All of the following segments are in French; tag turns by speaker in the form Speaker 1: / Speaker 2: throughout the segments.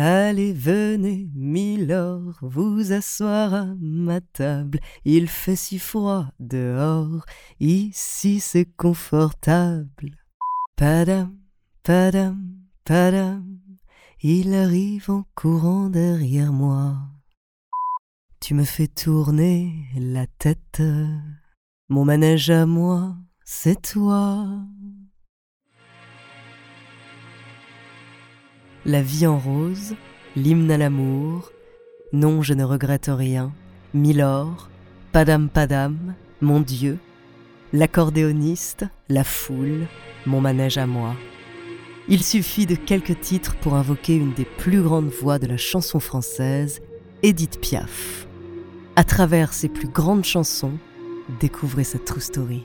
Speaker 1: Allez, venez, Milord, vous asseoir à ma table. Il fait si froid dehors, ici c'est confortable. Padam, padam, padam, il arrive en courant derrière moi. Tu me fais tourner la tête, mon manège à moi, c'est toi. La vie en rose, l'hymne à l'amour, non je ne regrette rien, Milord, Padam Padam, mon Dieu, l'accordéoniste, la foule, mon manège à moi. Il suffit de quelques titres pour invoquer une des plus grandes voix de la chanson française, Edith Piaf. À travers ses plus grandes chansons, découvrez sa true story.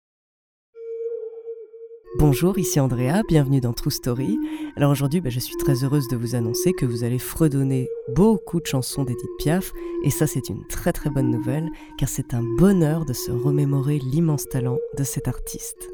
Speaker 1: Bonjour, ici Andrea, bienvenue dans True Story. Alors aujourd'hui, bah, je suis très heureuse de vous annoncer que vous allez fredonner beaucoup de chansons d'Edith Piaf, et ça c'est une très très bonne nouvelle, car c'est un bonheur de se remémorer l'immense talent de cet artiste.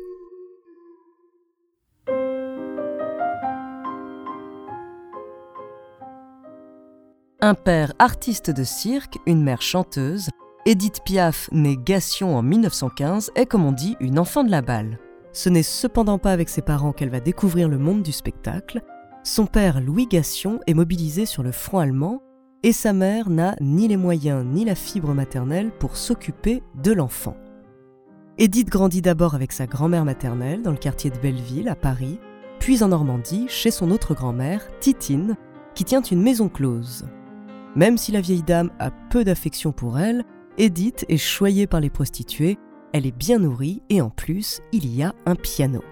Speaker 1: Un père artiste de cirque, une mère chanteuse, Edith Piaf, née Gassion en 1915, est comme on dit une enfant de la balle. Ce n'est cependant pas avec ses parents qu'elle va découvrir le monde du spectacle. Son père, Louis Gassion, est mobilisé sur le front allemand et sa mère n'a ni les moyens ni la fibre maternelle pour s'occuper de l'enfant. Edith grandit d'abord avec sa grand-mère maternelle dans le quartier de Belleville, à Paris, puis en Normandie, chez son autre grand-mère, Titine, qui tient une maison close. Même si la vieille dame a peu d'affection pour elle, Edith est choyée par les prostituées elle est bien nourrie et en plus, il y a un piano.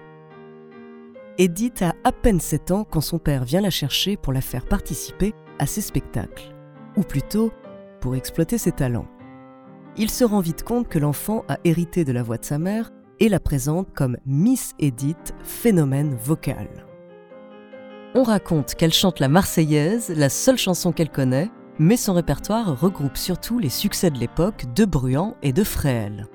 Speaker 1: Edith a à peine 7 ans quand son père vient la chercher pour la faire participer à ses spectacles, ou plutôt pour exploiter ses talents. Il se rend vite compte que l'enfant a hérité de la voix de sa mère et la présente comme Miss Edith, phénomène vocal. On raconte qu'elle chante la Marseillaise, la seule chanson qu'elle connaît, mais son répertoire regroupe surtout les succès de l'époque de Bruant et de Fréhel.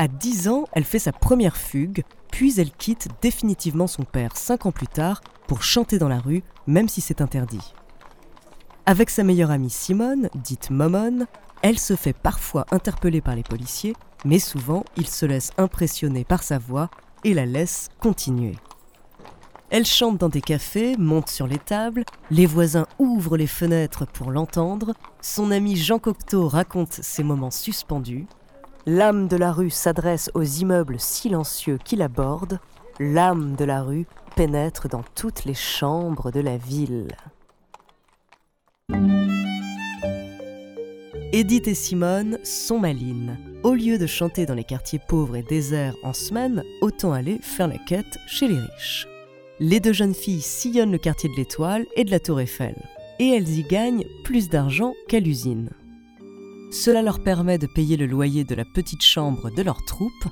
Speaker 1: À 10 ans, elle fait sa première fugue, puis elle quitte définitivement son père 5 ans plus tard pour chanter dans la rue, même si c'est interdit. Avec sa meilleure amie Simone, dite Momone, elle se fait parfois interpeller par les policiers, mais souvent il se laisse impressionner par sa voix et la laisse continuer. Elle chante dans des cafés, monte sur les tables, les voisins ouvrent les fenêtres pour l'entendre, son ami Jean Cocteau raconte ses moments suspendus, L'âme de la rue s'adresse aux immeubles silencieux qui l'abordent. L'âme de la rue pénètre dans toutes les chambres de la ville. Edith et Simone sont malines. Au lieu de chanter dans les quartiers pauvres et déserts en semaine, autant aller faire la quête chez les riches. Les deux jeunes filles sillonnent le quartier de l'Étoile et de la Tour Eiffel. et elles y gagnent plus d'argent qu'à l'usine. Cela leur permet de payer le loyer de la petite chambre de leur troupe.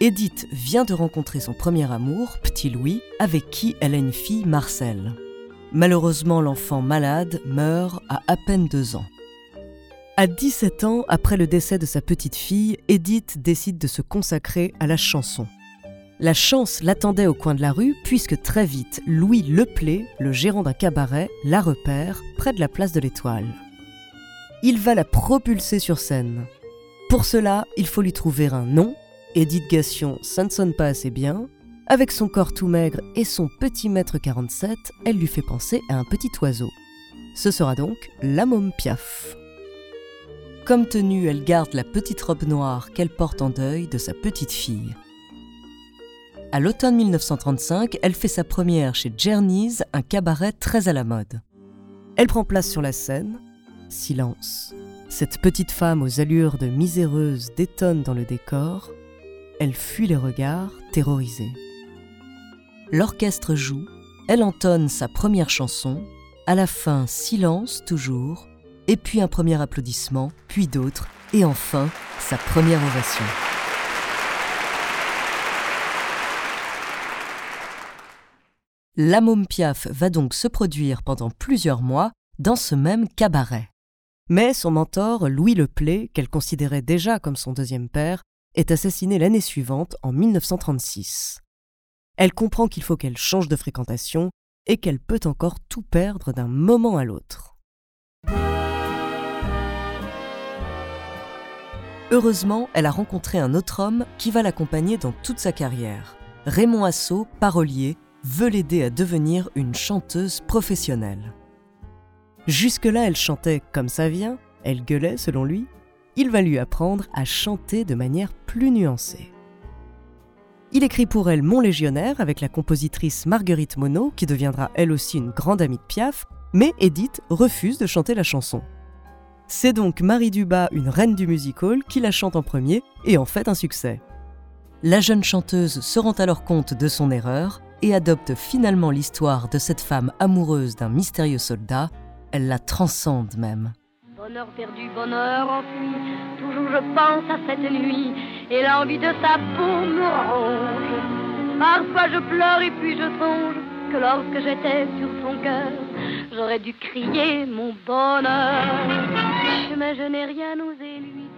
Speaker 1: Edith vient de rencontrer son premier amour, Petit Louis, avec qui elle a une fille, Marcel. Malheureusement, l'enfant malade meurt à à peine deux ans. À 17 ans, après le décès de sa petite fille, Edith décide de se consacrer à la chanson. La chance l'attendait au coin de la rue puisque très vite, Louis Leplay, le gérant d'un cabaret, la repère près de la place de l'Étoile. Il va la propulser sur scène. Pour cela, il faut lui trouver un nom. Edith Gassion, ça ne sonne pas assez bien. Avec son corps tout maigre et son petit mètre 47, elle lui fait penser à un petit oiseau. Ce sera donc la môme Piaf. Comme tenue, elle garde la petite robe noire qu'elle porte en deuil de sa petite fille. À l'automne 1935, elle fait sa première chez Journeys, un cabaret très à la mode. Elle prend place sur la scène. Silence. Cette petite femme aux allures de miséreuse détonne dans le décor. Elle fuit les regards, terrorisée. L'orchestre joue, elle entonne sa première chanson, à la fin silence toujours, et puis un premier applaudissement, puis d'autres, et enfin sa première ovation. La môme Piaf va donc se produire pendant plusieurs mois dans ce même cabaret. Mais son mentor, Louis Leplay, qu'elle considérait déjà comme son deuxième père, est assassiné l'année suivante, en 1936. Elle comprend qu'il faut qu'elle change de fréquentation et qu'elle peut encore tout perdre d'un moment à l'autre. Heureusement, elle a rencontré un autre homme qui va l'accompagner dans toute sa carrière. Raymond Assau, parolier, veut l'aider à devenir une chanteuse professionnelle. Jusque-là, elle chantait comme ça vient, elle gueulait selon lui. Il va lui apprendre à chanter de manière plus nuancée. Il écrit pour elle Mon Légionnaire avec la compositrice Marguerite Monod, qui deviendra elle aussi une grande amie de Piaf, mais Edith refuse de chanter la chanson. C'est donc Marie Dubas, une reine du music hall, qui la chante en premier et en fait un succès. La jeune chanteuse se rend alors compte de son erreur et adopte finalement l'histoire de cette femme amoureuse d'un mystérieux soldat. Elle la transcende même.
Speaker 2: Bonheur perdu, bonheur enfui, toujours je pense à cette nuit et l'envie de sa peau me ronge. Parfois je pleure et puis je songe que lorsque j'étais sur son cœur, j'aurais dû crier mon bonheur mais je n'ai rien osé lui dire.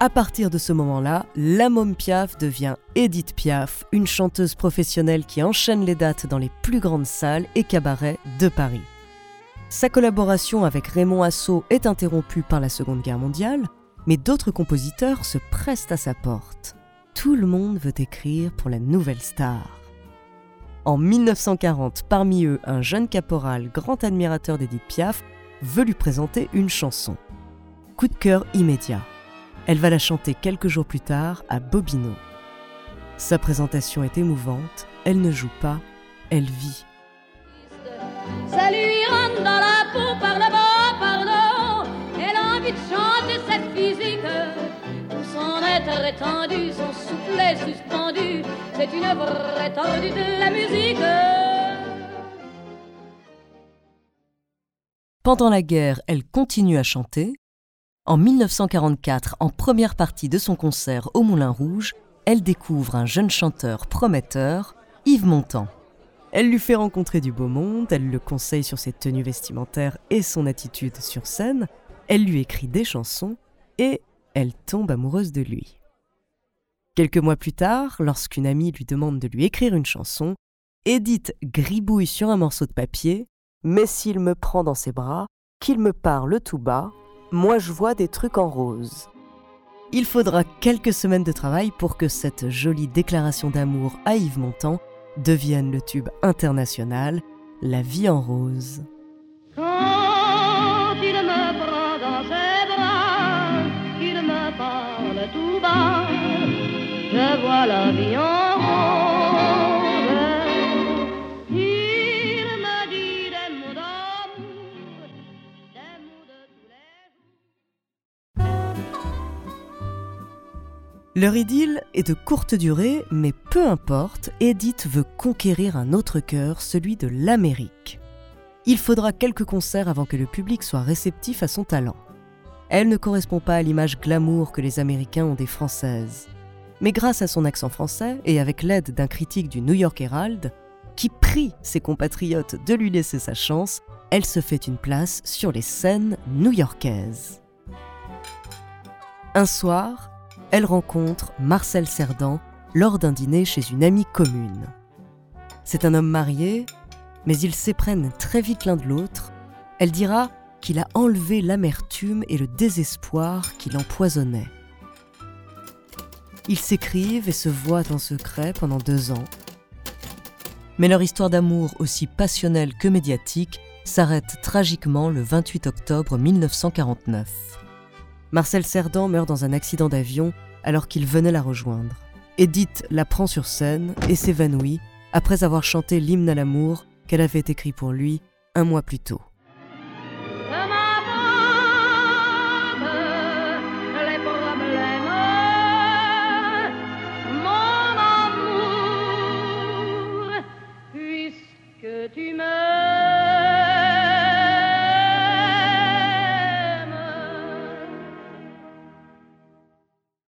Speaker 1: À partir de ce moment-là, la môme Piaf devient Edith Piaf, une chanteuse professionnelle qui enchaîne les dates dans les plus grandes salles et cabarets de Paris. Sa collaboration avec Raymond Assau est interrompue par la Seconde Guerre mondiale, mais d'autres compositeurs se pressent à sa porte. Tout le monde veut écrire pour la nouvelle star. En 1940, parmi eux, un jeune caporal, grand admirateur d'Edith Piaf, veut lui présenter une chanson. Coup de cœur immédiat. Elle va la chanter quelques jours plus tard à Bobino. Sa présentation est émouvante, elle ne joue pas, elle vit.
Speaker 2: Rentre dans la peau par là-bas, pardon. Elle a envie de chanter cette physique. Tout son être étendu, son soufflet suspendu. C'est une vraie tendue de la musique.
Speaker 1: Pendant la guerre, elle continue à chanter. En 1944, en première partie de son concert au Moulin Rouge, elle découvre un jeune chanteur prometteur, Yves Montand. Elle lui fait rencontrer du beau monde, elle le conseille sur ses tenues vestimentaires et son attitude sur scène, elle lui écrit des chansons et elle tombe amoureuse de lui. Quelques mois plus tard, lorsqu'une amie lui demande de lui écrire une chanson, Edith gribouille sur un morceau de papier mais s'il me prend dans ses bras, qu'il me parle tout bas, moi je vois des trucs en rose. Il faudra quelques semaines de travail pour que cette jolie déclaration d'amour à Yves Montand devienne le tube international La vie en rose. Leur idylle est de courte durée, mais peu importe, Edith veut conquérir un autre cœur, celui de l'Amérique. Il faudra quelques concerts avant que le public soit réceptif à son talent. Elle ne correspond pas à l'image glamour que les Américains ont des Françaises. Mais grâce à son accent français et avec l'aide d'un critique du New York Herald, qui prie ses compatriotes de lui laisser sa chance, elle se fait une place sur les scènes new-yorkaises. Un soir, elle rencontre Marcel Cerdan lors d'un dîner chez une amie commune. C'est un homme marié, mais ils s'éprennent très vite l'un de l'autre. Elle dira qu'il a enlevé l'amertume et le désespoir qui l'empoisonnaient. Ils s'écrivent et se voient en secret pendant deux ans. Mais leur histoire d'amour, aussi passionnelle que médiatique, s'arrête tragiquement le 28 octobre 1949. Marcel Cerdan meurt dans un accident d'avion alors qu'il venait la rejoindre. Edith la prend sur scène et s'évanouit après avoir chanté l'hymne à l'amour qu'elle avait écrit pour lui un mois plus tôt.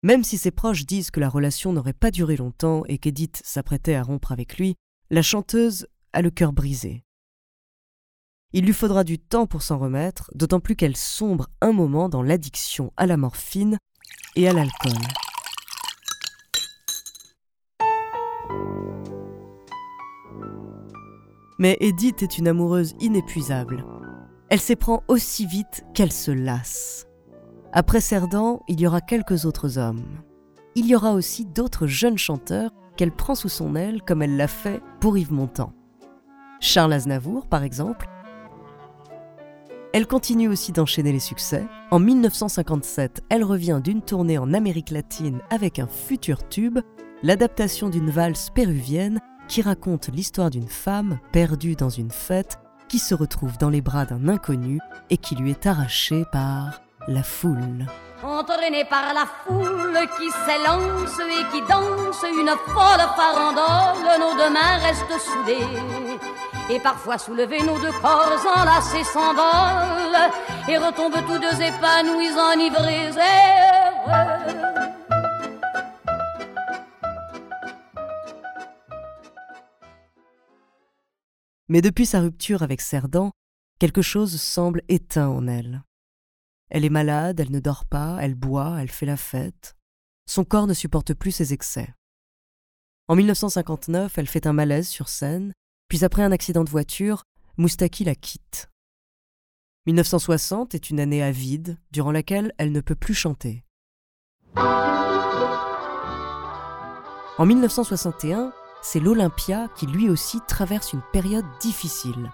Speaker 1: Même si ses proches disent que la relation n'aurait pas duré longtemps et qu'Edith s'apprêtait à rompre avec lui, la chanteuse a le cœur brisé. Il lui faudra du temps pour s'en remettre, d'autant plus qu'elle sombre un moment dans l'addiction à la morphine et à l'alcool. Mais Edith est une amoureuse inépuisable. Elle s'éprend aussi vite qu'elle se lasse. Après Cerdan, il y aura quelques autres hommes. Il y aura aussi d'autres jeunes chanteurs qu'elle prend sous son aile comme elle l'a fait pour Yves Montand. Charles Aznavour, par exemple. Elle continue aussi d'enchaîner les succès. En 1957, elle revient d'une tournée en Amérique latine avec un futur tube, l'adaptation d'une valse péruvienne qui raconte l'histoire d'une femme perdue dans une fête qui se retrouve dans les bras d'un inconnu et qui lui est arrachée par la foule.
Speaker 3: Entraîné par la foule qui s'élance et qui danse une folle farandole, nos deux mains restent soudées. Et parfois soulevés, nos deux corps enlacés s'envolent et retombent tous deux épanouis, enivrés heureux.
Speaker 1: Mais depuis sa rupture avec Cerdan, quelque chose semble éteint en elle. Elle est malade, elle ne dort pas, elle boit, elle fait la fête. Son corps ne supporte plus ses excès. En 1959, elle fait un malaise sur scène, puis après un accident de voiture, Moustaki la quitte. 1960 est une année avide, durant laquelle elle ne peut plus chanter. En 1961, c'est l'Olympia qui lui aussi traverse une période difficile.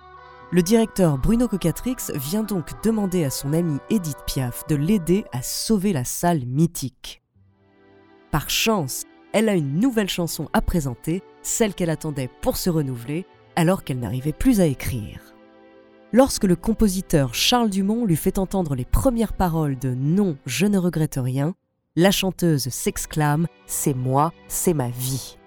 Speaker 1: Le directeur Bruno Cocatrix vient donc demander à son amie Edith Piaf de l'aider à sauver la salle mythique. Par chance, elle a une nouvelle chanson à présenter, celle qu'elle attendait pour se renouveler, alors qu'elle n'arrivait plus à écrire. Lorsque le compositeur Charles Dumont lui fait entendre les premières paroles de Non, je ne regrette rien, la chanteuse s'exclame C'est moi, c'est ma vie.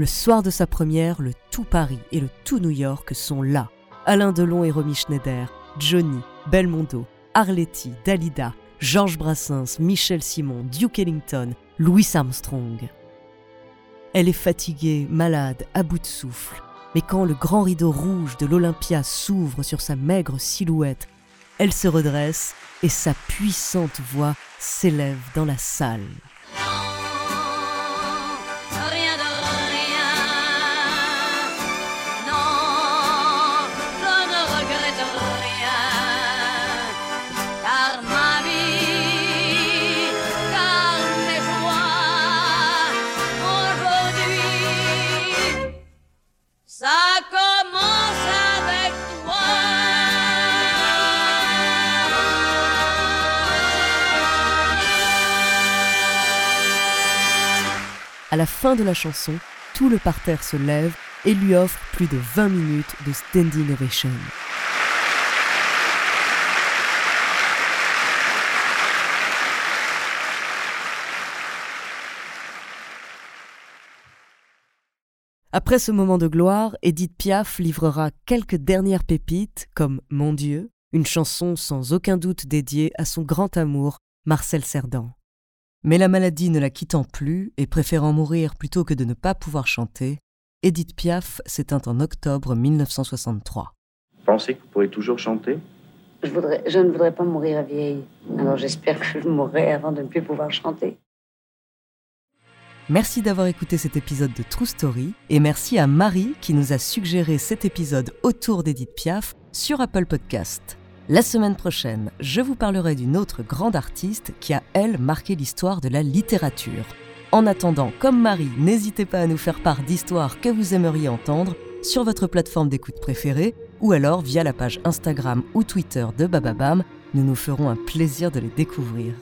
Speaker 1: Le soir de sa première, le tout Paris et le tout New York sont là. Alain Delon et Romy Schneider, Johnny, Belmondo, Arletty, Dalida, Georges Brassens, Michel Simon, Duke Ellington, Louis Armstrong. Elle est fatiguée, malade, à bout de souffle. Mais quand le grand rideau rouge de l'Olympia s'ouvre sur sa maigre silhouette, elle se redresse et sa puissante voix s'élève dans la salle. La fin de la chanson, tout le parterre se lève et lui offre plus de 20 minutes de standing ovation. Après ce moment de gloire, Edith Piaf livrera quelques dernières pépites comme Mon Dieu, une chanson sans aucun doute dédiée à son grand amour, Marcel Cerdan. Mais la maladie ne la quittant plus et préférant mourir plutôt que de ne pas pouvoir chanter, Edith Piaf s'éteint en octobre 1963.
Speaker 4: Pensez que vous pourrez toujours chanter?
Speaker 5: Je, voudrais, je ne voudrais pas mourir vieille. Alors j'espère que je mourrai avant de ne plus pouvoir chanter.
Speaker 1: Merci d'avoir écouté cet épisode de True Story et merci à Marie qui nous a suggéré cet épisode autour d'Edith Piaf sur Apple Podcast. La semaine prochaine, je vous parlerai d'une autre grande artiste qui a, elle, marqué l'histoire de la littérature. En attendant, comme Marie, n'hésitez pas à nous faire part d'histoires que vous aimeriez entendre sur votre plateforme d'écoute préférée ou alors via la page Instagram ou Twitter de Bababam. Nous nous ferons un plaisir de les découvrir.